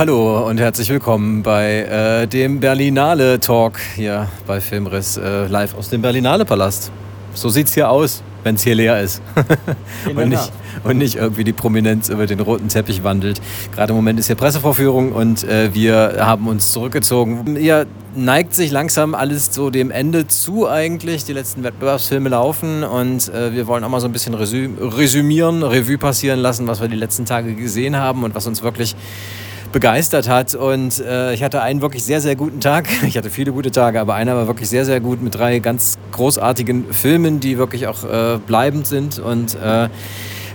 Hallo und herzlich willkommen bei äh, dem Berlinale Talk hier bei Filmriss äh, live aus dem Berlinale Palast. So sieht's hier aus, wenn es hier leer ist. und, nicht, und nicht irgendwie die Prominenz über den roten Teppich wandelt. Gerade im Moment ist hier Pressevorführung und äh, wir haben uns zurückgezogen. Ihr neigt sich langsam alles so dem Ende zu eigentlich. Die letzten Wettbewerbsfilme laufen und äh, wir wollen auch mal so ein bisschen resü resümieren, Revue passieren lassen, was wir die letzten Tage gesehen haben und was uns wirklich begeistert hat. Und äh, ich hatte einen wirklich sehr, sehr guten Tag. Ich hatte viele gute Tage, aber einer war wirklich sehr, sehr gut mit drei ganz großartigen Filmen, die wirklich auch äh, bleibend sind. Und äh,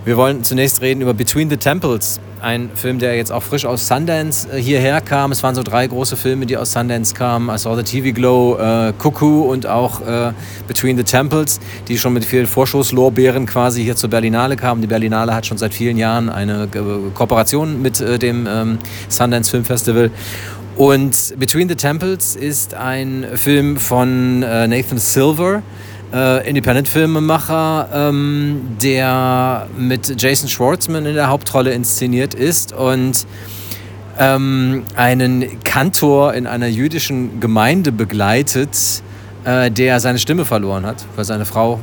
wir wollen zunächst reden über Between the Temples, ein Film, der jetzt auch frisch aus Sundance äh, hierher kam. Es waren so drei große Filme, die aus Sundance kamen. I Saw the TV Glow, äh, Cuckoo und auch äh, Between the Temples, die schon mit vielen Vorschusslorbeeren quasi hier zur Berlinale kamen. Die Berlinale hat schon seit vielen Jahren eine äh, Kooperation mit äh, dem ähm, Sundance Film Festival. Und Between the Temples ist ein Film von äh, Nathan Silver äh, Independent-Filmemacher, ähm, der mit Jason Schwartzman in der Hauptrolle inszeniert ist und ähm, einen Kantor in einer jüdischen Gemeinde begleitet, äh, der seine Stimme verloren hat, weil seine Frau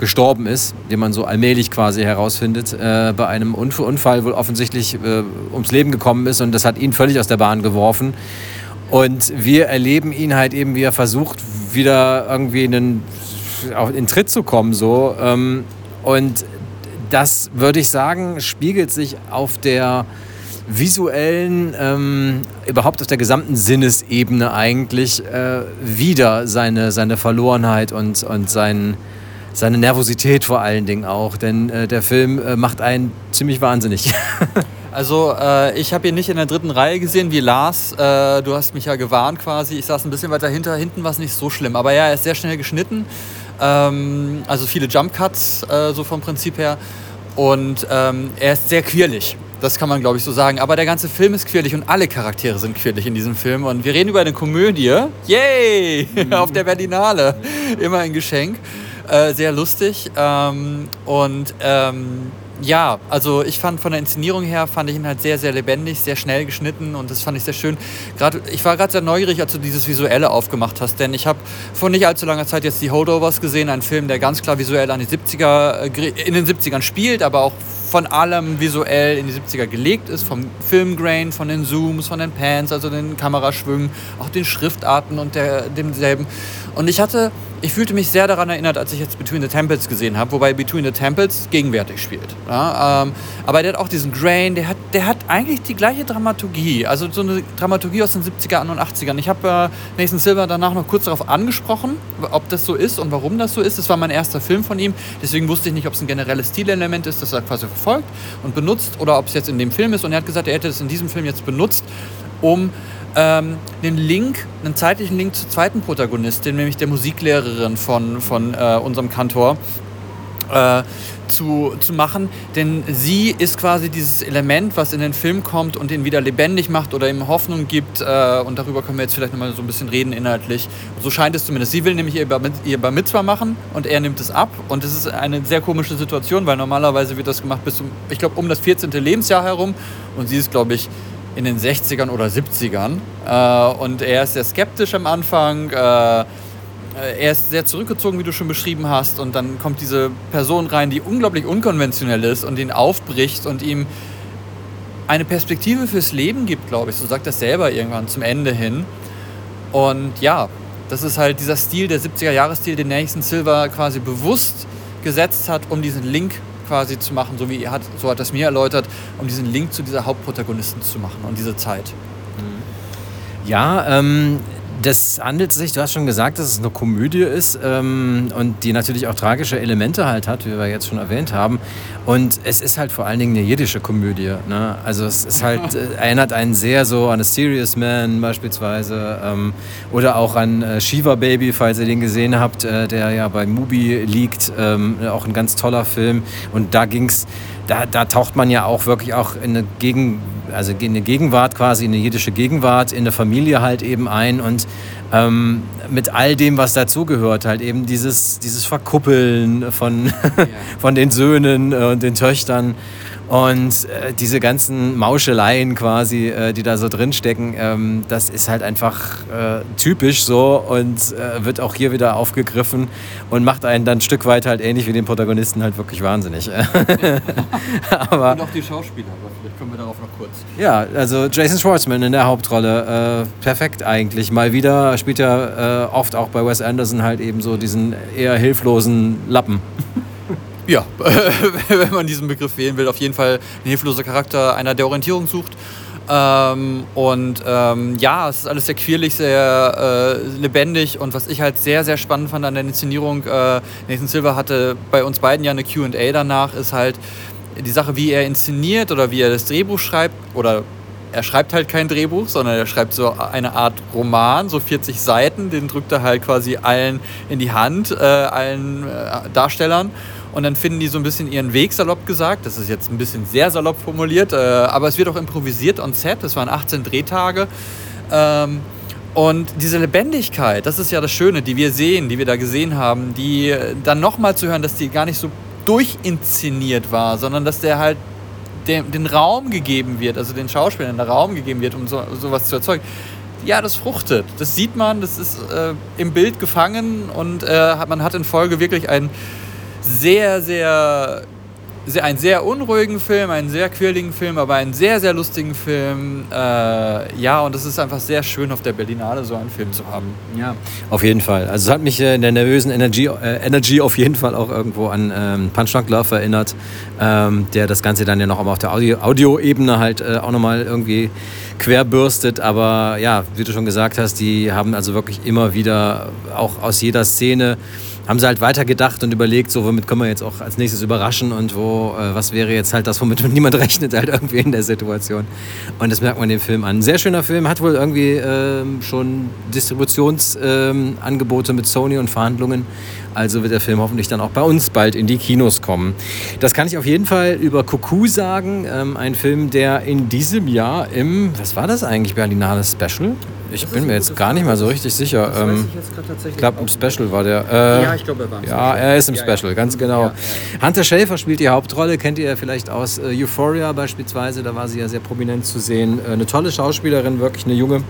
gestorben ist, den man so allmählich quasi herausfindet, äh, bei einem Unfall wohl offensichtlich äh, ums Leben gekommen ist und das hat ihn völlig aus der Bahn geworfen. Und wir erleben ihn halt eben, wie er versucht, wieder irgendwie einen in Tritt zu kommen. So. Ähm, und das würde ich sagen, spiegelt sich auf der visuellen, ähm, überhaupt auf der gesamten Sinnesebene eigentlich äh, wieder seine, seine Verlorenheit und, und sein, seine Nervosität vor allen Dingen auch. Denn äh, der Film äh, macht einen ziemlich wahnsinnig. Also äh, ich habe ihn nicht in der dritten Reihe gesehen wie Lars. Äh, du hast mich ja gewarnt quasi. Ich saß ein bisschen weiter hinter. Hinten war es nicht so schlimm. Aber ja, er ist sehr schnell geschnitten. Ähm, also viele Jump Cuts, äh, so vom Prinzip her. Und ähm, er ist sehr quirlig. Das kann man, glaube ich, so sagen. Aber der ganze Film ist quirlig und alle Charaktere sind quirlig in diesem Film. Und wir reden über eine Komödie. Yay! Mhm. Auf der Berlinale. Immer ein Geschenk. Äh, sehr lustig. Ähm, und ähm, ja, also ich fand von der Inszenierung her, fand ich ihn halt sehr, sehr lebendig, sehr schnell geschnitten und das fand ich sehr schön. Gerade, ich war gerade sehr neugierig, als du dieses Visuelle aufgemacht hast, denn ich habe vor nicht allzu langer Zeit jetzt die Holdovers gesehen, einen Film, der ganz klar visuell an die 70er, äh, in den 70ern spielt, aber auch von allem visuell in die 70er gelegt ist, vom Filmgrain, von den Zooms, von den Pans, also den Kameraschwüngen, auch den Schriftarten und der, demselben. Und ich hatte ich fühlte mich sehr daran erinnert, als ich jetzt Between the Temples gesehen habe, wobei Between the Temples gegenwärtig spielt. Ja, ähm, aber der hat auch diesen Grain, der hat, der hat eigentlich die gleiche Dramaturgie, also so eine Dramaturgie aus den 70er und 80ern. Ich habe äh, Nathan Silver danach noch kurz darauf angesprochen, ob das so ist und warum das so ist. Das war mein erster Film von ihm, deswegen wusste ich nicht, ob es ein generelles Stilelement ist, das er quasi verfolgt und benutzt oder ob es jetzt in dem Film ist. Und er hat gesagt, er hätte es in diesem Film jetzt benutzt, um ähm, einen Link, einen zeitlichen Link zur zweiten Protagonistin, nämlich der Musiklehrerin von, von äh, unserem Kantor. Äh, zu, zu machen, denn sie ist quasi dieses Element, was in den Film kommt und ihn wieder lebendig macht oder ihm Hoffnung gibt äh, und darüber können wir jetzt vielleicht nochmal so ein bisschen reden inhaltlich. So scheint es zumindest. Sie will nämlich ihr Bar, ihr machen und er nimmt es ab und es ist eine sehr komische Situation, weil normalerweise wird das gemacht bis zum, ich glaube, um das 14. Lebensjahr herum und sie ist, glaube ich, in den 60ern oder 70ern. Äh, und er ist sehr skeptisch am Anfang. Äh, er ist sehr zurückgezogen, wie du schon beschrieben hast. Und dann kommt diese Person rein, die unglaublich unkonventionell ist und ihn aufbricht und ihm eine Perspektive fürs Leben gibt, glaube ich. So sagt er selber irgendwann zum Ende hin. Und ja, das ist halt dieser Stil, der 70er-Jahres-Stil, den Nathan Silver quasi bewusst gesetzt hat, um diesen Link quasi zu machen, so wie hat, so hat das mir erläutert, um diesen Link zu dieser Hauptprotagonistin zu machen und diese Zeit. Ja, ähm, das handelt sich, du hast schon gesagt, dass es eine Komödie ist ähm, und die natürlich auch tragische Elemente halt hat, wie wir jetzt schon erwähnt haben. Und es ist halt vor allen Dingen eine jiddische Komödie. Ne? Also es ist halt, äh, erinnert einen sehr so an A Serious Man beispielsweise ähm, oder auch an äh, Shiva Baby, falls ihr den gesehen habt, äh, der ja bei Mubi liegt. Ähm, auch ein ganz toller Film. Und da ging es da, da taucht man ja auch wirklich auch in eine, Gegen, also in eine Gegenwart quasi, in eine jiddische Gegenwart, in eine Familie halt eben ein und ähm, mit all dem, was dazugehört, halt eben dieses, dieses Verkuppeln von, ja. von den Söhnen und den Töchtern Und äh, diese ganzen Mauscheleien quasi, äh, die da so drin stecken, ähm, das ist halt einfach äh, typisch so und äh, wird auch hier wieder aufgegriffen und macht einen dann ein Stück weit halt ähnlich wie den Protagonisten halt wirklich wahnsinnig. aber, und auch die Schauspieler, aber vielleicht kommen wir darauf noch kurz. Ja, also Jason Schwartzman in der Hauptrolle, äh, perfekt eigentlich. Mal wieder spielt er äh, oft auch bei Wes Anderson halt eben so diesen eher hilflosen Lappen. Ja, wenn man diesen Begriff wählen will, auf jeden Fall ein hilfloser Charakter, einer, der Orientierung sucht. Ähm, und ähm, ja, es ist alles sehr quirlig, sehr äh, lebendig und was ich halt sehr, sehr spannend fand an der Inszenierung, äh, Nathan Silver hatte bei uns beiden ja eine QA danach, ist halt die Sache, wie er inszeniert oder wie er das Drehbuch schreibt oder er schreibt halt kein Drehbuch, sondern er schreibt so eine Art Roman, so 40 Seiten, den drückt er halt quasi allen in die Hand, äh, allen äh, Darstellern. Und dann finden die so ein bisschen ihren Weg, salopp gesagt. Das ist jetzt ein bisschen sehr salopp formuliert, äh, aber es wird auch improvisiert on set. Das waren 18 Drehtage. Ähm, und diese Lebendigkeit, das ist ja das Schöne, die wir sehen, die wir da gesehen haben, die dann nochmal zu hören, dass die gar nicht so durchinszeniert war, sondern dass der halt dem, den Raum gegeben wird, also den Schauspielern der Raum gegeben wird, um so, sowas zu erzeugen. Ja, das fruchtet. Das sieht man, das ist äh, im Bild gefangen und äh, man hat in Folge wirklich ein sehr, sehr, sehr, einen sehr unruhigen Film, einen sehr quirligen Film, aber einen sehr, sehr lustigen Film. Äh, ja, und es ist einfach sehr schön, auf der Berlinale so einen Film zu haben. Ja, auf jeden Fall. Also es hat mich in der nervösen Energy, äh, Energy auf jeden Fall auch irgendwo an ähm, Punch Drunk Love erinnert, ähm, der das Ganze dann ja noch auf der Audio-Ebene Audio halt äh, auch nochmal irgendwie querbürstet. Aber ja, wie du schon gesagt hast, die haben also wirklich immer wieder auch aus jeder Szene haben sie halt weitergedacht und überlegt, so womit können wir jetzt auch als nächstes überraschen und wo, äh, was wäre jetzt halt das, womit niemand rechnet, halt irgendwie in der Situation. Und das merkt man dem Film an. Sehr schöner Film, hat wohl irgendwie äh, schon Distributionsangebote äh, mit Sony und Verhandlungen. Also wird der Film hoffentlich dann auch bei uns bald in die Kinos kommen. Das kann ich auf jeden Fall über Cuckoo sagen. Ähm, ein Film, der in diesem Jahr im, was war das eigentlich, Berlinale Special? Ich bin mir jetzt gar nicht mal so richtig sicher. Ähm, ich glaube, im Special war der. Äh, ja, ich glaube, er war im Ja, er ist im ja, Special, ja. ganz genau. Ja, Hunter Schäfer spielt die Hauptrolle, kennt ihr vielleicht aus äh, Euphoria beispielsweise, da war sie ja sehr prominent zu sehen. Äh, eine tolle Schauspielerin, wirklich eine junge.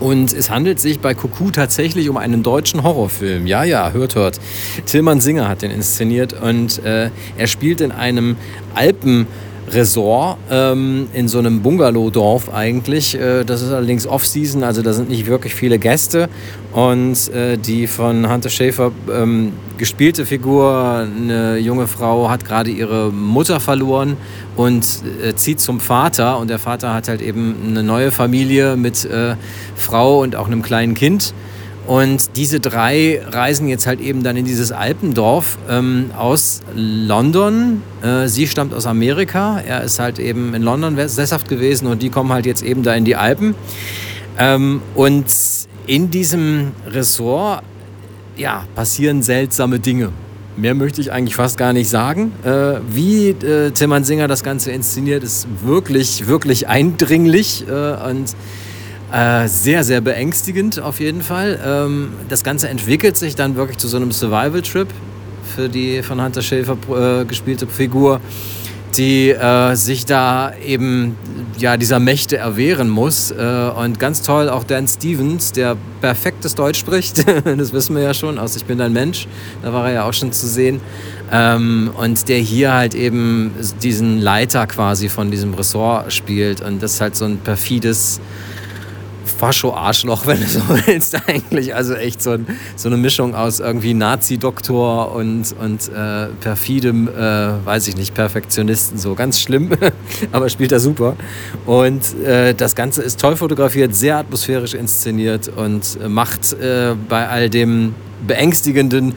Und es handelt sich bei Cuckoo tatsächlich um einen deutschen Horrorfilm. Ja, ja, hört, hört. Tillmann Singer hat den inszeniert und äh, er spielt in einem Alpen- Resort ähm, in so einem Bungalow-Dorf eigentlich. Äh, das ist allerdings Off-Season, also da sind nicht wirklich viele Gäste. Und äh, die von Hunter Schäfer ähm, gespielte Figur, eine junge Frau, hat gerade ihre Mutter verloren und äh, zieht zum Vater. Und der Vater hat halt eben eine neue Familie mit äh, Frau und auch einem kleinen Kind. Und diese drei reisen jetzt halt eben dann in dieses Alpendorf ähm, aus London. Äh, sie stammt aus Amerika. Er ist halt eben in London sesshaft gewesen und die kommen halt jetzt eben da in die Alpen. Ähm, und in diesem Ressort ja, passieren seltsame Dinge. Mehr möchte ich eigentlich fast gar nicht sagen. Äh, wie äh, Tillmann Singer das Ganze inszeniert, ist wirklich, wirklich eindringlich äh, und äh, sehr, sehr beängstigend auf jeden Fall. Ähm, das Ganze entwickelt sich dann wirklich zu so einem Survival-Trip für die von Hunter Schäfer äh, gespielte Figur, die äh, sich da eben ja, dieser Mächte erwehren muss. Äh, und ganz toll auch Dan Stevens, der perfektes Deutsch spricht. das wissen wir ja schon aus Ich bin ein Mensch. Da war er ja auch schon zu sehen. Ähm, und der hier halt eben diesen Leiter quasi von diesem Ressort spielt. Und das ist halt so ein perfides Fascho-Arschloch, wenn du so willst, eigentlich. Also echt so, ein, so eine Mischung aus irgendwie Nazi-Doktor und, und äh, perfidem, äh, weiß ich nicht, Perfektionisten. So ganz schlimm, aber spielt er super. Und äh, das Ganze ist toll fotografiert, sehr atmosphärisch inszeniert und macht äh, bei all dem beängstigenden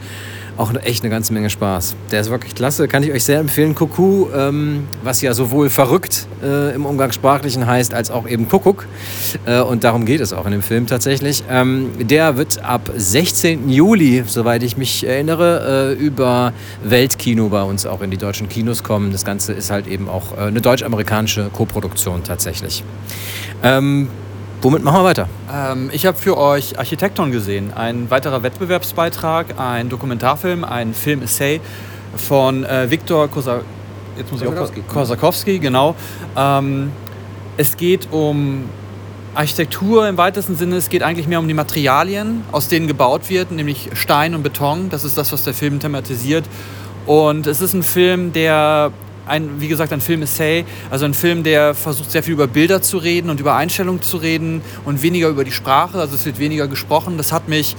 auch echt eine ganze Menge Spaß. Der ist wirklich klasse, kann ich euch sehr empfehlen. Kuckuck, ähm, was ja sowohl verrückt äh, im Umgangssprachlichen heißt, als auch eben Kuckuck. Äh, und darum geht es auch in dem Film tatsächlich. Ähm, der wird ab 16. Juli, soweit ich mich erinnere, äh, über Weltkino bei uns auch in die deutschen Kinos kommen. Das Ganze ist halt eben auch äh, eine deutsch-amerikanische Koproduktion tatsächlich. Ähm, Womit machen wir weiter? Ähm, ich habe für euch Architekton gesehen. Ein weiterer Wettbewerbsbeitrag, ein Dokumentarfilm, ein Film-Essay von äh, Viktor jetzt muss ich Kosakowski. Kosakowski, genau. Ähm, es geht um Architektur im weitesten Sinne. Es geht eigentlich mehr um die Materialien, aus denen gebaut wird, nämlich Stein und Beton. Das ist das, was der Film thematisiert. Und es ist ein Film, der ein, wie gesagt, ein Film-Essay, also ein Film, der versucht sehr viel über Bilder zu reden und über Einstellungen zu reden und weniger über die Sprache, also es wird weniger gesprochen. Das hat mich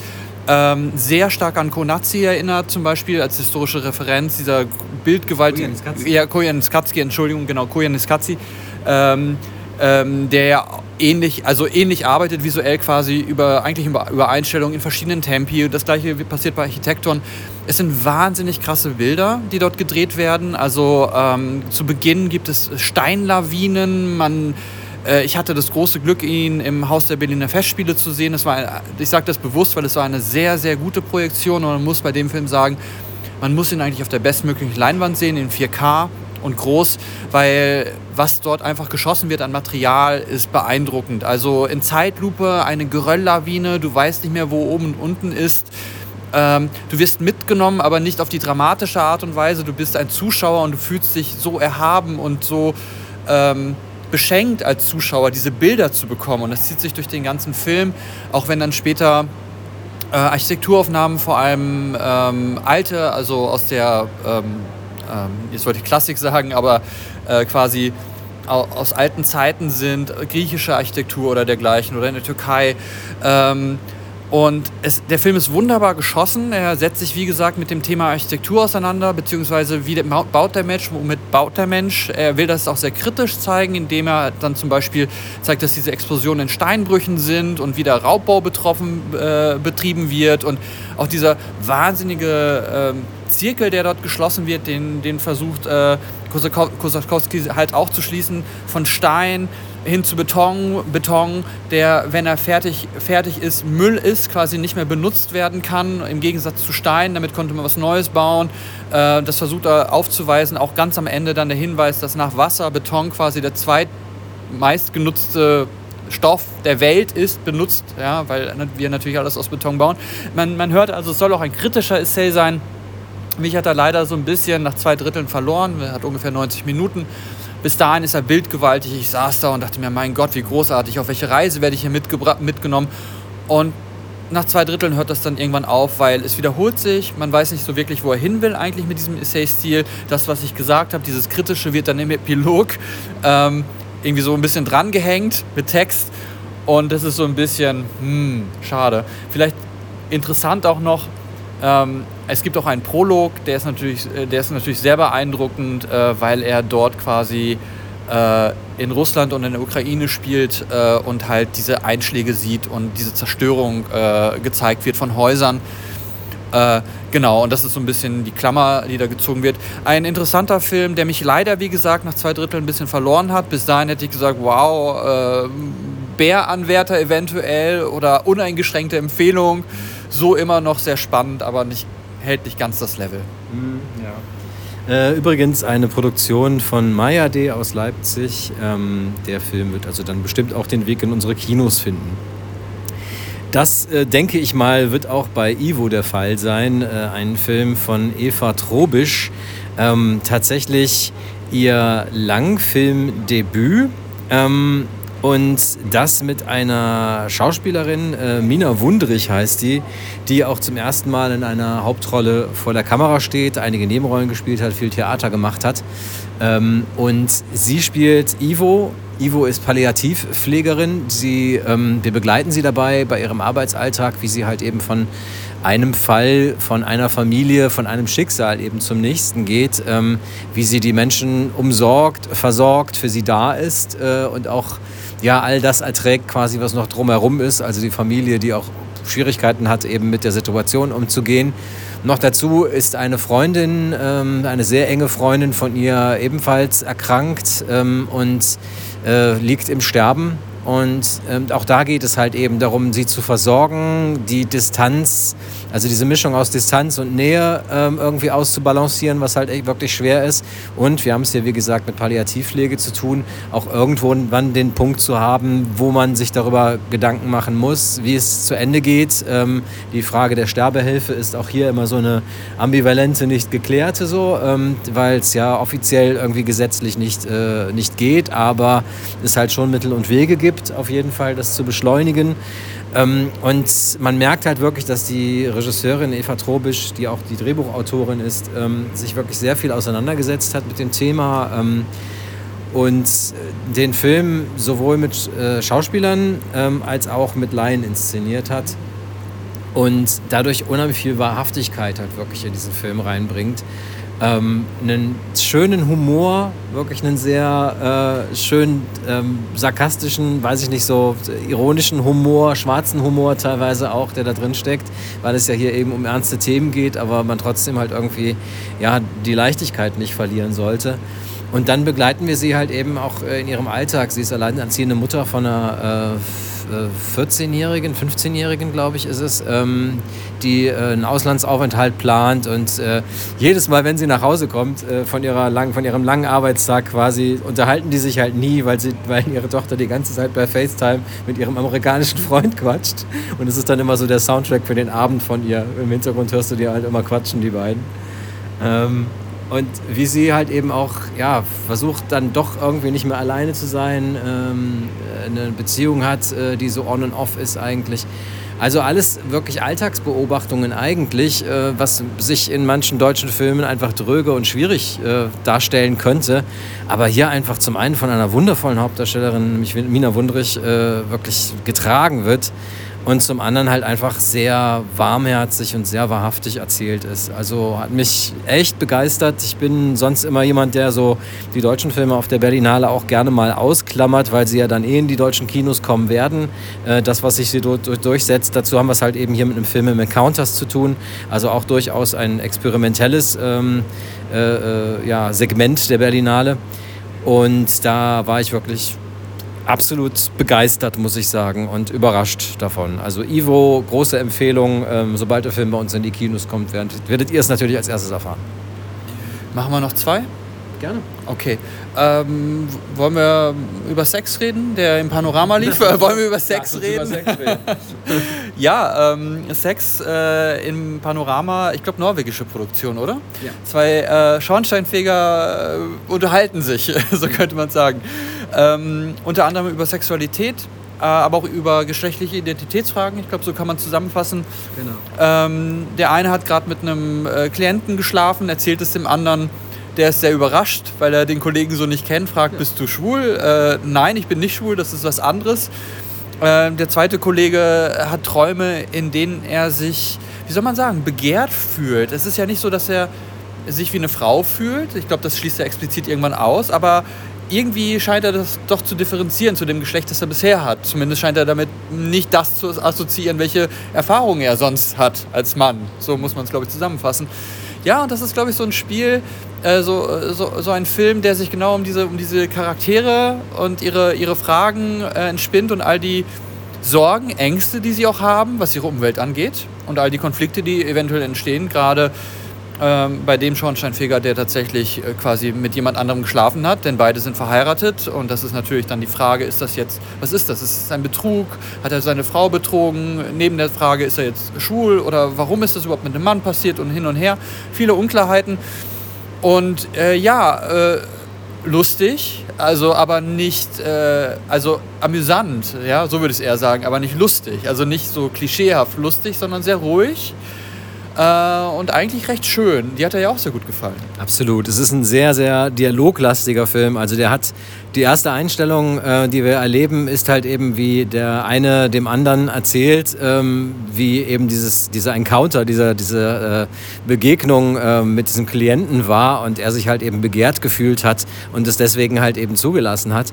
ähm, sehr stark an Konazi erinnert, zum Beispiel als historische Referenz, dieser Bildgewalt. Ja, Koyaanisqatsi, Entschuldigung, genau, Koyaanisqatsi. Ähm, ähm, der ja ähnlich, also ähnlich arbeitet visuell quasi über eigentlich über, Einstellungen in verschiedenen Tempi. Das gleiche passiert bei Architekton. Es sind wahnsinnig krasse Bilder, die dort gedreht werden. Also ähm, zu Beginn gibt es Steinlawinen. Man, äh, ich hatte das große Glück, ihn im Haus der Berliner Festspiele zu sehen. Das war, ich sage das bewusst, weil es war eine sehr, sehr gute Projektion. Und man muss bei dem Film sagen, man muss ihn eigentlich auf der bestmöglichen Leinwand sehen, in 4K und groß, weil was dort einfach geschossen wird an Material ist beeindruckend. Also in Zeitlupe eine Gerölllawine, du weißt nicht mehr, wo oben und unten ist. Ähm, du wirst mitgenommen, aber nicht auf die dramatische Art und Weise. Du bist ein Zuschauer und du fühlst dich so erhaben und so ähm, beschenkt als Zuschauer, diese Bilder zu bekommen. Und das zieht sich durch den ganzen Film, auch wenn dann später äh, Architekturaufnahmen, vor allem ähm, alte, also aus der ähm, ähm, jetzt wollte ich Klassik sagen, aber äh, quasi aus alten Zeiten sind, griechische Architektur oder dergleichen oder in der Türkei. Ähm, und es, der Film ist wunderbar geschossen. Er setzt sich, wie gesagt, mit dem Thema Architektur auseinander, beziehungsweise wie baut der Mensch, womit baut der Mensch. Er will das auch sehr kritisch zeigen, indem er dann zum Beispiel zeigt, dass diese Explosionen in Steinbrüchen sind und wie der Raubbau betroffen, äh, betrieben wird. Und auch dieser wahnsinnige äh, Zirkel, der dort geschlossen wird, den, den versucht äh, Kosakowski halt auch zu schließen, von Stein hin zu Beton, Beton, der, wenn er fertig, fertig ist, Müll ist, quasi nicht mehr benutzt werden kann, im Gegensatz zu Stein, damit konnte man was Neues bauen. Äh, das versucht er aufzuweisen, auch ganz am Ende dann der Hinweis, dass nach Wasser Beton quasi der zweitmeistgenutzte Stoff der Welt ist, benutzt, ja, weil wir natürlich alles aus Beton bauen. Man, man hört also, es soll auch ein kritischer Essay sein. Mich hat er leider so ein bisschen nach zwei Dritteln verloren, er hat ungefähr 90 Minuten. Bis dahin ist er bildgewaltig. Ich saß da und dachte mir, mein Gott, wie großartig, auf welche Reise werde ich hier mitgenommen. Und nach zwei Dritteln hört das dann irgendwann auf, weil es wiederholt sich. Man weiß nicht so wirklich, wo er hin will eigentlich mit diesem Essay-Stil. Das, was ich gesagt habe, dieses Kritische wird dann im Epilog ähm, irgendwie so ein bisschen drangehängt mit Text. Und das ist so ein bisschen, hm, schade. Vielleicht interessant auch noch, ähm, es gibt auch einen Prolog, der ist natürlich, äh, der ist natürlich sehr beeindruckend, äh, weil er dort quasi äh, in Russland und in der Ukraine spielt äh, und halt diese Einschläge sieht und diese Zerstörung äh, gezeigt wird von Häusern. Äh, genau, und das ist so ein bisschen die Klammer, die da gezogen wird. Ein interessanter Film, der mich leider, wie gesagt, nach zwei Dritteln ein bisschen verloren hat. Bis dahin hätte ich gesagt, wow, Bäranwärter eventuell oder uneingeschränkte Empfehlung so immer noch sehr spannend, aber nicht, hält nicht ganz das Level. Mhm, ja. Äh, übrigens eine Produktion von Maya D. aus Leipzig. Ähm, der Film wird also dann bestimmt auch den Weg in unsere Kinos finden. Das, äh, denke ich mal, wird auch bei Ivo der Fall sein. Äh, ein Film von Eva Trobisch. Ähm, tatsächlich ihr Langfilmdebüt. Ähm, und das mit einer Schauspielerin, äh, Mina Wundrich heißt die, die auch zum ersten Mal in einer Hauptrolle vor der Kamera steht, einige Nebenrollen gespielt hat, viel Theater gemacht hat. Ähm, und sie spielt Ivo. Ivo ist Palliativpflegerin. Sie, ähm, wir begleiten sie dabei bei ihrem Arbeitsalltag, wie sie halt eben von einem Fall, von einer Familie, von einem Schicksal eben zum nächsten geht, ähm, wie sie die Menschen umsorgt, versorgt, für sie da ist äh, und auch ja, all das erträgt quasi, was noch drumherum ist. Also die Familie, die auch Schwierigkeiten hat, eben mit der Situation umzugehen. Noch dazu ist eine Freundin, ähm, eine sehr enge Freundin von ihr ebenfalls erkrankt ähm, und äh, liegt im Sterben. Und ähm, auch da geht es halt eben darum, sie zu versorgen, die Distanz Also diese Mischung aus Distanz und Nähe ähm, irgendwie auszubalancieren, was halt wirklich schwer ist. Und wir haben es hier, wie gesagt, mit Palliativpflege zu tun, auch irgendwo wann den Punkt zu haben, wo man sich darüber Gedanken machen muss, wie es zu Ende geht. Ähm, die Frage der Sterbehilfe ist auch hier immer so eine ambivalente, nicht geklärte so, ähm, weil es ja offiziell irgendwie gesetzlich nicht, äh, nicht geht, aber es halt schon Mittel und Wege gibt, auf jeden Fall das zu beschleunigen. Ähm, und man merkt halt wirklich, dass die Regisseurin Eva Trobisch, die auch die Drehbuchautorin ist, ähm, sich wirklich sehr viel auseinandergesetzt hat mit dem Thema ähm, und äh, den Film sowohl mit äh, Schauspielern ähm, als auch mit Laien inszeniert hat und dadurch unheimlich viel Wahrhaftigkeit halt wirklich in diesen Film reinbringt ähm, einen schönen Humor, wirklich einen sehr äh, schön ähm, sarkastischen, weiß ich nicht, so ironischen Humor, schwarzen Humor teilweise auch, der da drin steckt, weil es ja hier eben um ernste Themen geht, aber man trotzdem halt irgendwie ja, die Leichtigkeit nicht verlieren sollte. Und dann begleiten wir sie halt eben auch äh, in ihrem Alltag. Sie ist alleinerziehende Mutter von einer äh, 14-Jährigen, 15-Jährigen, glaube ich, ist es, ähm, die äh, einen Auslandsaufenthalt plant. Und äh, jedes Mal, wenn sie nach Hause kommt, äh, von, ihrer lang, von ihrem langen Arbeitstag quasi, unterhalten die sich halt nie, weil, sie, weil ihre Tochter die ganze Zeit bei FaceTime mit ihrem amerikanischen Freund quatscht. Und es ist dann immer so der Soundtrack für den Abend von ihr. Im Hintergrund hörst du die halt immer quatschen, die beiden. Ähm, und wie sie halt eben auch ja, versucht dann doch irgendwie nicht mehr alleine zu sein, ähm, eine Beziehung hat, äh, die so on und off ist eigentlich. Also alles wirklich Alltagsbeobachtungen eigentlich, äh, was sich in manchen deutschen Filmen einfach dröge und schwierig äh, darstellen könnte. Aber hier einfach zum einen von einer wundervollen Hauptdarstellerin, nämlich Mina Wundrich, äh, wirklich getragen wird und zum anderen halt einfach sehr warmherzig und sehr wahrhaftig erzählt ist. Also hat mich echt begeistert. Ich bin sonst immer jemand, der so die deutschen Filme auf der Berlinale auch gerne mal ausklammert, weil sie ja dann eh in die deutschen Kinos kommen werden. Äh, das, was sich sie durchsetzt, dazu haben wir es halt eben hier mit einem Film im Encounters zu tun. Also auch durchaus ein experimentelles ähm, äh, äh, ja, Segment der Berlinale. Und da war ich wirklich absolut begeistert, muss ich sagen, und überrascht davon. Also Ivo, große Empfehlung. Ähm, sobald der Film bei uns in die Kinos kommt, werdet, werdet ihr es natürlich als erstes erfahren. Machen wir noch zwei? Gerne. Okay. Ähm, wollen wir über Sex reden, der im Panorama lief? wollen wir über Sex reden? Über Sex reden. ja, ähm, Sex äh, im Panorama, ich glaube norwegische Produktion, oder? Ja. Zwei äh, Schornsteinfeger äh, unterhalten sich, so könnte man sagen. Ähm, unter anderem über Sexualität, äh, aber auch über geschlechtliche Identitätsfragen. Ich glaube, so kann man zusammenfassen. Genau. Ähm, der eine hat gerade mit einem äh, Klienten geschlafen, erzählt es dem anderen der ist sehr überrascht, weil er den Kollegen so nicht kennt, fragt, ja. bist du schwul? Äh, nein, ich bin nicht schwul, das ist was anderes. Äh, der zweite Kollege hat Träume, in denen er sich, wie soll man sagen, begehrt fühlt. Es ist ja nicht so, dass er sich wie eine Frau fühlt. Ich glaube, das schließt er explizit irgendwann aus, aber irgendwie scheint er das doch zu differenzieren zu dem Geschlecht, das er bisher hat. Zumindest scheint er damit nicht das zu assoziieren, welche Erfahrungen er sonst hat als Mann. So muss man es, glaube ich, zusammenfassen. Ja, und das ist, glaube ich, so ein Spiel, äh, so, so, so ein Film, der sich genau um diese, um diese Charaktere und ihre, ihre Fragen äh, entspinnt und all die Sorgen, Ängste, die sie auch haben, was ihre Umwelt angeht und all die Konflikte, die eventuell entstehen, gerade ähm, bei dem Schornsteinfeger, der tatsächlich äh, quasi mit jemand anderem geschlafen hat, denn beide sind verheiratet und das ist natürlich dann die Frage, ist das jetzt, was ist das? Ist es ein Betrug? Hat er seine Frau betrogen? Neben der Frage, ist er jetzt schwul oder warum ist das überhaupt mit einem Mann passiert und hin und her? Viele Unklarheiten. Und äh, ja, äh, lustig, also aber nicht, äh, also amüsant, ja, so würde ich es eher sagen, aber nicht lustig, also nicht so klischeehaft lustig, sondern sehr ruhig äh, und eigentlich recht schön. Die hat er ja auch sehr gut gefallen. Absolut. Es ist ein sehr, sehr dialoglastiger Film. Also der hat die erste Einstellung, äh, die wir erleben, ist halt eben, wie der eine dem anderen erzählt, ähm, wie eben dieses, dieser Encounter, dieser, diese äh, Begegnung äh, mit diesem Klienten war und er sich halt eben begehrt gefühlt hat und es deswegen halt eben zugelassen hat.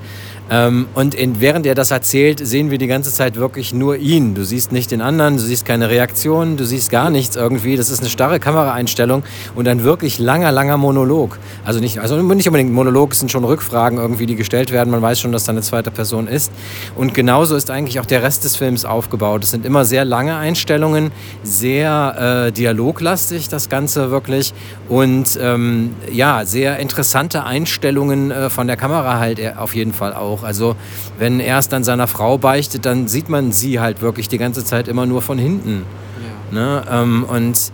Ähm, und in, während er das erzählt, sehen wir die ganze Zeit wirklich nur ihn. Du siehst nicht den anderen, du siehst keine Reaktion, du siehst gar nichts irgendwie irgendwie, das ist eine starre Kameraeinstellung und ein wirklich langer, langer Monolog. Also nicht, also nicht unbedingt Monolog, es sind schon Rückfragen irgendwie, die gestellt werden. Man weiß schon, dass da eine zweite Person ist. Und genauso ist eigentlich auch der Rest des Films aufgebaut. Es sind immer sehr lange Einstellungen, sehr äh, dialoglastig das Ganze wirklich und ähm, ja, sehr interessante Einstellungen äh, von der Kamera halt äh, auf jeden Fall auch. Also wenn er es dann seiner Frau beichtet, dann sieht man sie halt wirklich die ganze Zeit immer nur von hinten. Ne? Ähm, und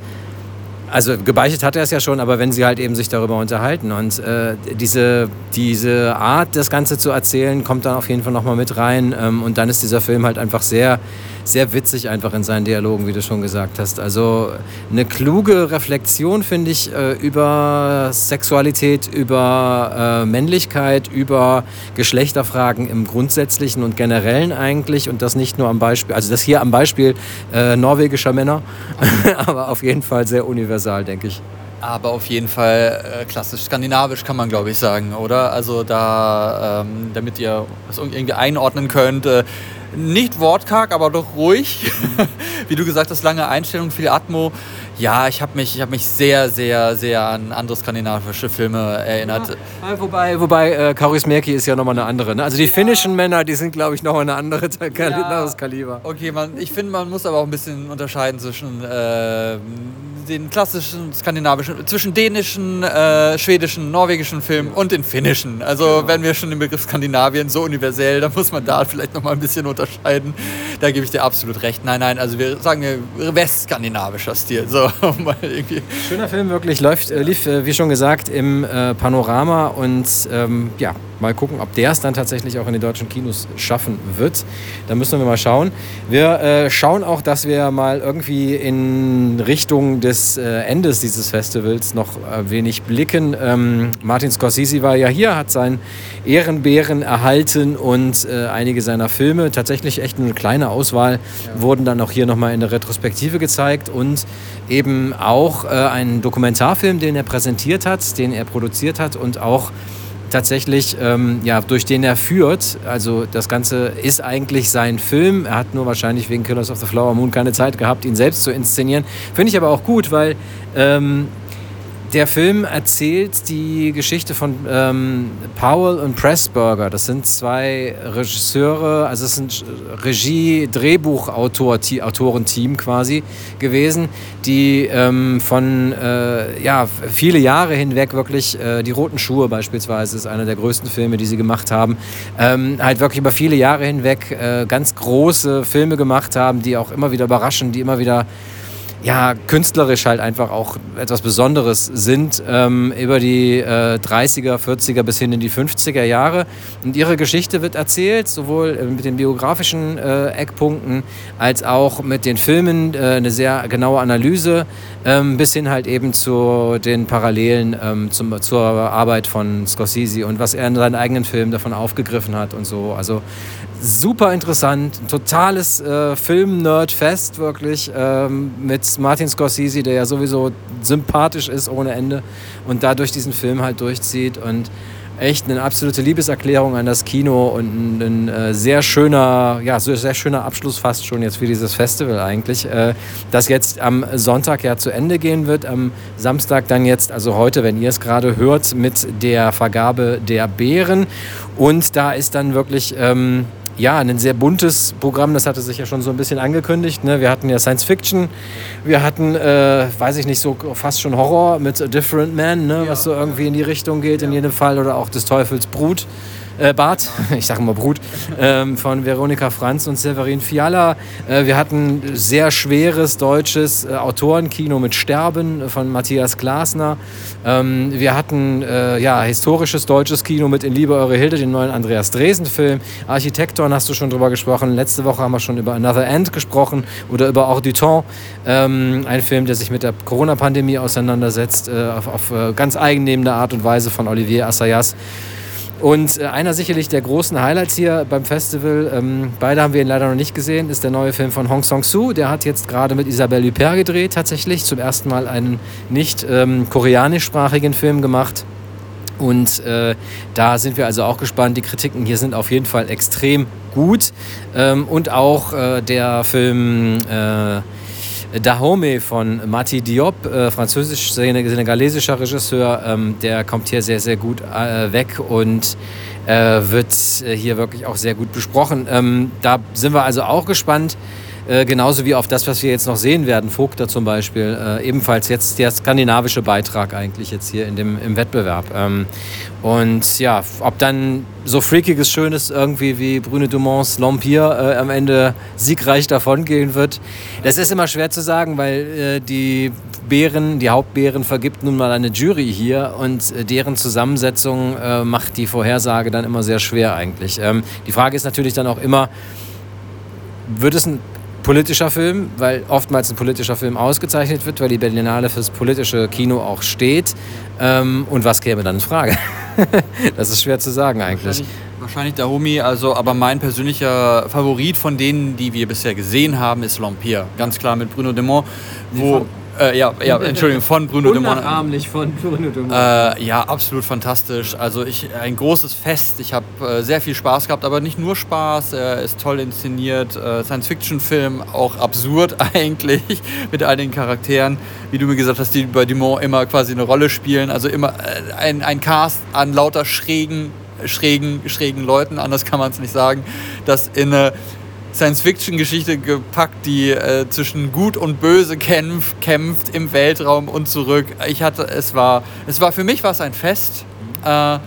also gebeichtet hat er es ja schon, aber wenn sie halt eben sich darüber unterhalten und äh, diese, diese Art, das Ganze zu erzählen, kommt dann auf jeden Fall nochmal mit rein ähm, und dann ist dieser Film halt einfach sehr sehr witzig einfach in seinen Dialogen, wie du schon gesagt hast. Also eine kluge Reflexion, finde ich, äh, über Sexualität, über äh, Männlichkeit, über Geschlechterfragen im Grundsätzlichen und Generellen eigentlich und das nicht nur am Beispiel, also das hier am Beispiel äh, norwegischer Männer, aber auf jeden Fall sehr universal, denke ich. Aber auf jeden Fall äh, klassisch skandinavisch kann man, glaube ich, sagen, oder? Also da, ähm, damit ihr das irgendwie einordnen könnt, äh, nicht wortkarg, aber doch ruhig. Mhm. Wie du gesagt hast, lange Einstellung, viel Atmo. Ja, ich habe mich, hab mich sehr, sehr, sehr an andere skandinavische Filme erinnert. Ja, wobei, wobei äh, Kaurismäki ist ja nochmal eine andere. Ne? Also die ja. finnischen Männer, die sind, glaube ich, nochmal eine andere ja. Kaliber. Okay, man, ich finde, man muss aber auch ein bisschen unterscheiden zwischen äh, den klassischen skandinavischen, zwischen dänischen, äh, schwedischen, norwegischen Filmen und den finnischen. Also wenn wir schon den Begriff Skandinavien so universell, dann muss man da vielleicht nochmal ein bisschen unterscheiden. Da gebe ich dir absolut recht. Nein, nein, also wir sagen westskandinavischer Stil. So, mal irgendwie. Schöner Film, wirklich. Läuft, äh, lief, äh, wie schon gesagt, im äh, Panorama und ähm, ja, mal gucken, ob der es dann tatsächlich auch in den deutschen Kinos schaffen wird. Da müssen wir mal schauen. Wir äh, schauen auch, dass wir mal irgendwie in Richtung des äh, Endes dieses Festivals noch ein wenig blicken. Ähm, Martin Scorsese war ja hier, hat seinen Ehrenbären erhalten und äh, einige seiner Filme, tatsächlich echt eine kleine Auswahl, ja. wurden dann auch hier nochmal in der Retrospektive gezeigt und eben auch äh, ein Dokumentarfilm, den er präsentiert hat, den er produziert hat und auch tatsächlich, ähm, ja, durch den er führt. Also das Ganze ist eigentlich sein Film. Er hat nur wahrscheinlich wegen Killers of the Flower Moon keine Zeit gehabt, ihn selbst zu inszenieren. Finde ich aber auch gut, weil ähm, der Film erzählt die Geschichte von ähm, Powell und Pressburger. Das sind zwei Regisseure, also es sind Regie-, Drehbuchautoren-Team quasi gewesen, die ähm, von äh, ja, viele Jahre hinweg wirklich äh, Die Roten Schuhe beispielsweise ist einer der größten Filme, die sie gemacht haben, ähm, halt wirklich über viele Jahre hinweg äh, ganz große Filme gemacht haben, die auch immer wieder überraschen, die immer wieder ja, künstlerisch halt einfach auch etwas Besonderes sind ähm, über die äh, 30er, 40er bis hin in die 50er Jahre. Und ihre Geschichte wird erzählt, sowohl äh, mit den biografischen äh, Eckpunkten als auch mit den Filmen, äh, eine sehr genaue Analyse, ähm, bis hin halt eben zu den Parallelen ähm, zum, zur Arbeit von Scorsese und was er in seinen eigenen Filmen davon aufgegriffen hat und so. Also super interessant, totales äh, Film-Nerd-Fest wirklich ähm, Martin Scorsese, der ja sowieso sympathisch ist ohne Ende und dadurch diesen Film halt durchzieht und echt eine absolute Liebeserklärung an das Kino und ein, ein äh, sehr schöner, ja, sehr schöner Abschluss fast schon jetzt für dieses Festival eigentlich, äh, das jetzt am Sonntag ja zu Ende gehen wird, am Samstag dann jetzt, also heute, wenn ihr es gerade hört, mit der Vergabe der Beeren und da ist dann wirklich ähm, ja, ein sehr buntes Programm, das hatte sich ja schon so ein bisschen angekündigt. Ne? Wir hatten ja Science Fiction, wir hatten, äh, weiß ich nicht, so fast schon Horror mit A Different Man, ne? Ja. was so irgendwie in die Richtung geht ja. in jedem Fall, oder auch des Teufels Brut äh, Bart, ich sage mal Brut, ähm, von Veronika Franz und Severin Fiala. Äh, wir hatten sehr schweres deutsches äh, Autorenkino mit Sterben von Matthias Glasner. Ähm, wir hatten äh, ja, historisches deutsches Kino mit In Liebe Eure Hilde, den neuen Andreas Dresen-Film. Architekton hast du schon drüber gesprochen. Letzte Woche haben wir schon über Another End gesprochen oder über Hors du Temps. Ähm, ein Film, der sich mit der Corona-Pandemie auseinandersetzt, äh, auf, auf äh, ganz eigennehmende Art und Weise von Olivier Assayas. Und äh, einer sicherlich der großen Highlights hier beim Festival, ähm, beide haben wir ihn leider noch nicht gesehen, ist der neue Film von Hong Song-soo. Der hat jetzt gerade mit Isabelle Huppert gedreht, tatsächlich zum ersten Mal einen nicht ähm, koreanischsprachigen Film gemacht. Und äh, da sind wir also auch gespannt. Die Kritiken hier sind auf jeden Fall extrem gut. Ähm, und auch äh, der Film äh, Dahomey von Mati Diop, äh, französisch-senegalesischer Regisseur, ähm, der kommt hier sehr, sehr gut äh, weg und äh, wird äh, hier wirklich auch sehr gut besprochen. Ähm, da sind wir also auch gespannt. Äh, genauso wie auf das, was wir jetzt noch sehen werden, Vogter zum Beispiel, äh, ebenfalls jetzt der skandinavische Beitrag eigentlich jetzt hier in dem, im Wettbewerb. Ähm, und ja, ob dann so freakiges, schönes irgendwie wie Brune Dumonts L'Empire äh, am Ende siegreich davongehen wird, das ist immer schwer zu sagen, weil äh, die Bären, die Hauptbären vergibt nun mal eine Jury hier und äh, deren Zusammensetzung macht die Vorhersage dann immer sehr schwer eigentlich. Ähm, die Frage ist natürlich dann auch immer, wird es ein politischer Film, weil oftmals ein politischer Film ausgezeichnet wird, weil die Berlinale fürs politische Kino auch steht. Ähm, und was käme dann in Frage? das ist schwer zu sagen eigentlich. Wahrscheinlich, wahrscheinlich Dahomey, also aber mein persönlicher Favorit von denen, die wir bisher gesehen haben, ist L'Empire. Ganz klar mit Bruno Demont, wo äh, ja, ja, Entschuldigung, von Bruno Dumont. Unnachahmlich von Bruno Dumont. Äh, ja, absolut fantastisch. Also ich, ein großes Fest. Ich habe äh, sehr viel Spaß gehabt, aber nicht nur Spaß. Er ist toll inszeniert. Äh, Science-Fiction-Film, auch absurd eigentlich, mit all den Charakteren. Wie du mir gesagt hast, die bei Dumont immer quasi eine Rolle spielen. Also immer äh, ein, ein Cast an lauter schrägen, schrägen, schrägen Leuten, anders kann man es nicht sagen, das in eine Science-Fiction-Geschichte gepackt, die äh, zwischen Gut und Böse kämpft, kämpft im Weltraum und zurück. Ich hatte, es war, es war für mich war es ein Fest. Äh,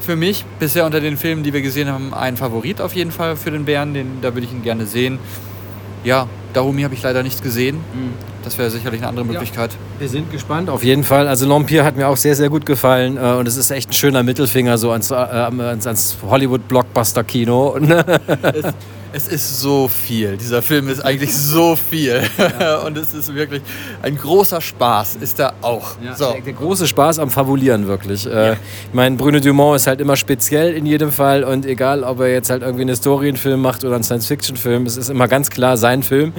für mich bisher unter den Filmen, die wir gesehen haben, ein Favorit auf jeden Fall für den Bären. Den, da würde ich ihn gerne sehen. Ja, Dahomey habe ich leider nichts gesehen. Mhm. Das wäre sicherlich eine andere Möglichkeit. Ja, wir sind gespannt, auf jeden Fall. Also L'Empire hat mir auch sehr, sehr gut gefallen. Äh, und es ist echt ein schöner Mittelfinger so ans, äh, ans, ans Hollywood-Blockbuster-Kino. Es ist so viel. Dieser Film ist eigentlich so viel. Ja. Und es ist wirklich ein großer Spaß, ist da auch. Ja, so. der, der, große Spaß am Fabulieren, wirklich. Äh, ja. ich meine, Bruno Dumont ist halt immer speziell in jedem Fall. Und egal, ob er jetzt halt irgendwie einen Historienfilm macht oder einen Science-Fiction-Film, es ist immer ganz klar sein Film.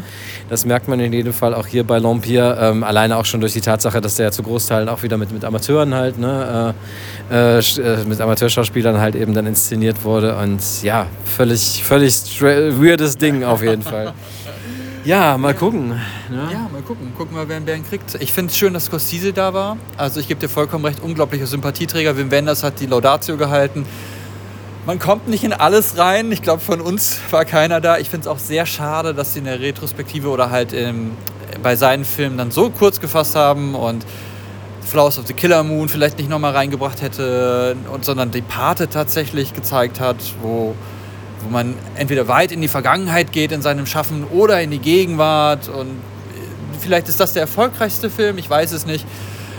Das merkt man in jedem Fall auch hier bei L'Empire. Ähm, alleine auch schon durch die Tatsache, dass der zu Großteilen auch wieder mit, mit Amateuren halt, ne, äh, äh, mit Amateurschauspielern halt eben dann inszeniert wurde. Und ja, völlig, völlig straight weirdes Ding auf jeden Fall. Ja, mal gucken. Ne? Ja, mal gucken. Gucken wir, wer einen Bären kriegt. Ich finde es schön, dass Scorsese da war. Also ich gebe dir vollkommen recht, unglaublicher Sympathieträger. Wim Wenders hat die Laudatio gehalten. Man kommt nicht in alles rein. Ich glaube, von uns war keiner da. Ich finde es auch sehr schade, dass sie in der Retrospektive oder halt im, bei seinen Filmen dann so kurz gefasst haben und Flowers of the Killer Moon vielleicht nicht nochmal reingebracht hätte, und, sondern die Pate tatsächlich gezeigt hat, wo wo man entweder weit in die Vergangenheit geht in seinem Schaffen oder in die Gegenwart. Und vielleicht ist das der erfolgreichste Film, ich weiß es nicht.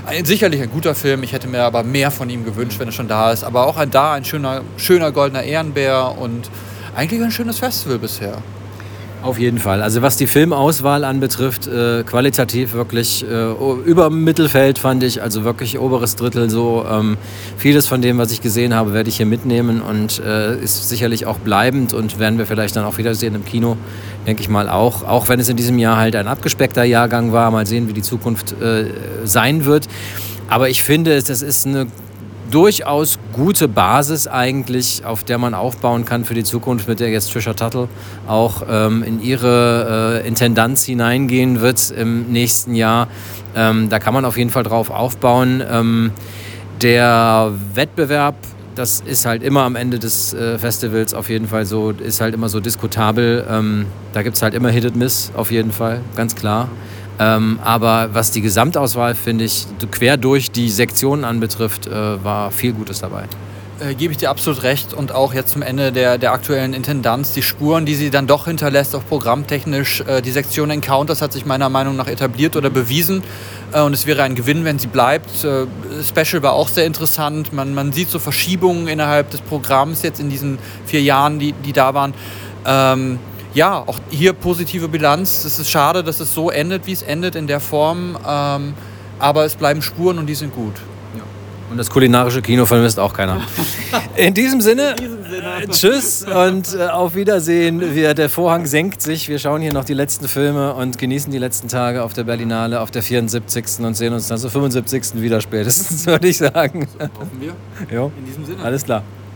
Ein, sicherlich ein guter Film, ich hätte mir aber mehr von ihm gewünscht, wenn er schon da ist. Aber auch ein, da ein schöner, schöner goldener Ehrenbär und eigentlich ein schönes Festival bisher. Auf jeden Fall. Also was die Filmauswahl anbetrifft, äh, qualitativ wirklich äh, über Mittelfeld fand ich, also wirklich oberes Drittel so. Ähm, vieles von dem, was ich gesehen habe, werde ich hier mitnehmen und äh, ist sicherlich auch bleibend und werden wir vielleicht dann auch wiedersehen im Kino, denke ich mal auch. Auch wenn es in diesem Jahr halt ein abgespeckter Jahrgang war, mal sehen, wie die Zukunft äh, sein wird. Aber ich finde, das ist eine durchaus gute Basis eigentlich, auf der man aufbauen kann für die Zukunft, mit der jetzt Trisha Tuttle auch ähm, in ihre äh, Intendanz hineingehen wird im nächsten Jahr. Ähm, da kann man auf jeden Fall drauf aufbauen. Ähm, der Wettbewerb, das ist halt immer am Ende des äh, Festivals auf jeden Fall so, ist halt immer so diskutabel. Ähm, da gibt es halt immer Hit and Miss auf jeden Fall, ganz klar. Ähm, aber was die Gesamtauswahl, finde ich, quer durch die Sektionen anbetrifft, äh, war viel Gutes dabei. Äh, gebe ich dir absolut recht. Und auch jetzt zum Ende der, der aktuellen Intendanz, die Spuren, die sie dann doch hinterlässt, auch programmtechnisch, äh, die Sektion Encounters hat sich meiner Meinung nach etabliert oder bewiesen. Äh, und es wäre ein Gewinn, wenn sie bleibt. Äh, Special war auch sehr interessant. Man, man sieht so Verschiebungen innerhalb des Programms jetzt in diesen vier Jahren, die, die da waren. Ähm, ja, auch hier positive Bilanz. Es ist schade, dass es so endet, wie es endet in der Form. Ähm, aber es bleiben Spuren und die sind gut. Und das kulinarische Kino vermisst auch keiner. In diesem Sinne, In diesem Sinne. Äh, tschüss und äh, auf Wiedersehen. Wir, der Vorhang senkt sich. Wir schauen hier noch die letzten Filme und genießen die letzten Tage auf der Berlinale, auf der 74. und sehen uns dann zur 75. wieder spätestens, würde ich sagen. Hoffen wir. Jo. In diesem Sinne. Alles klar.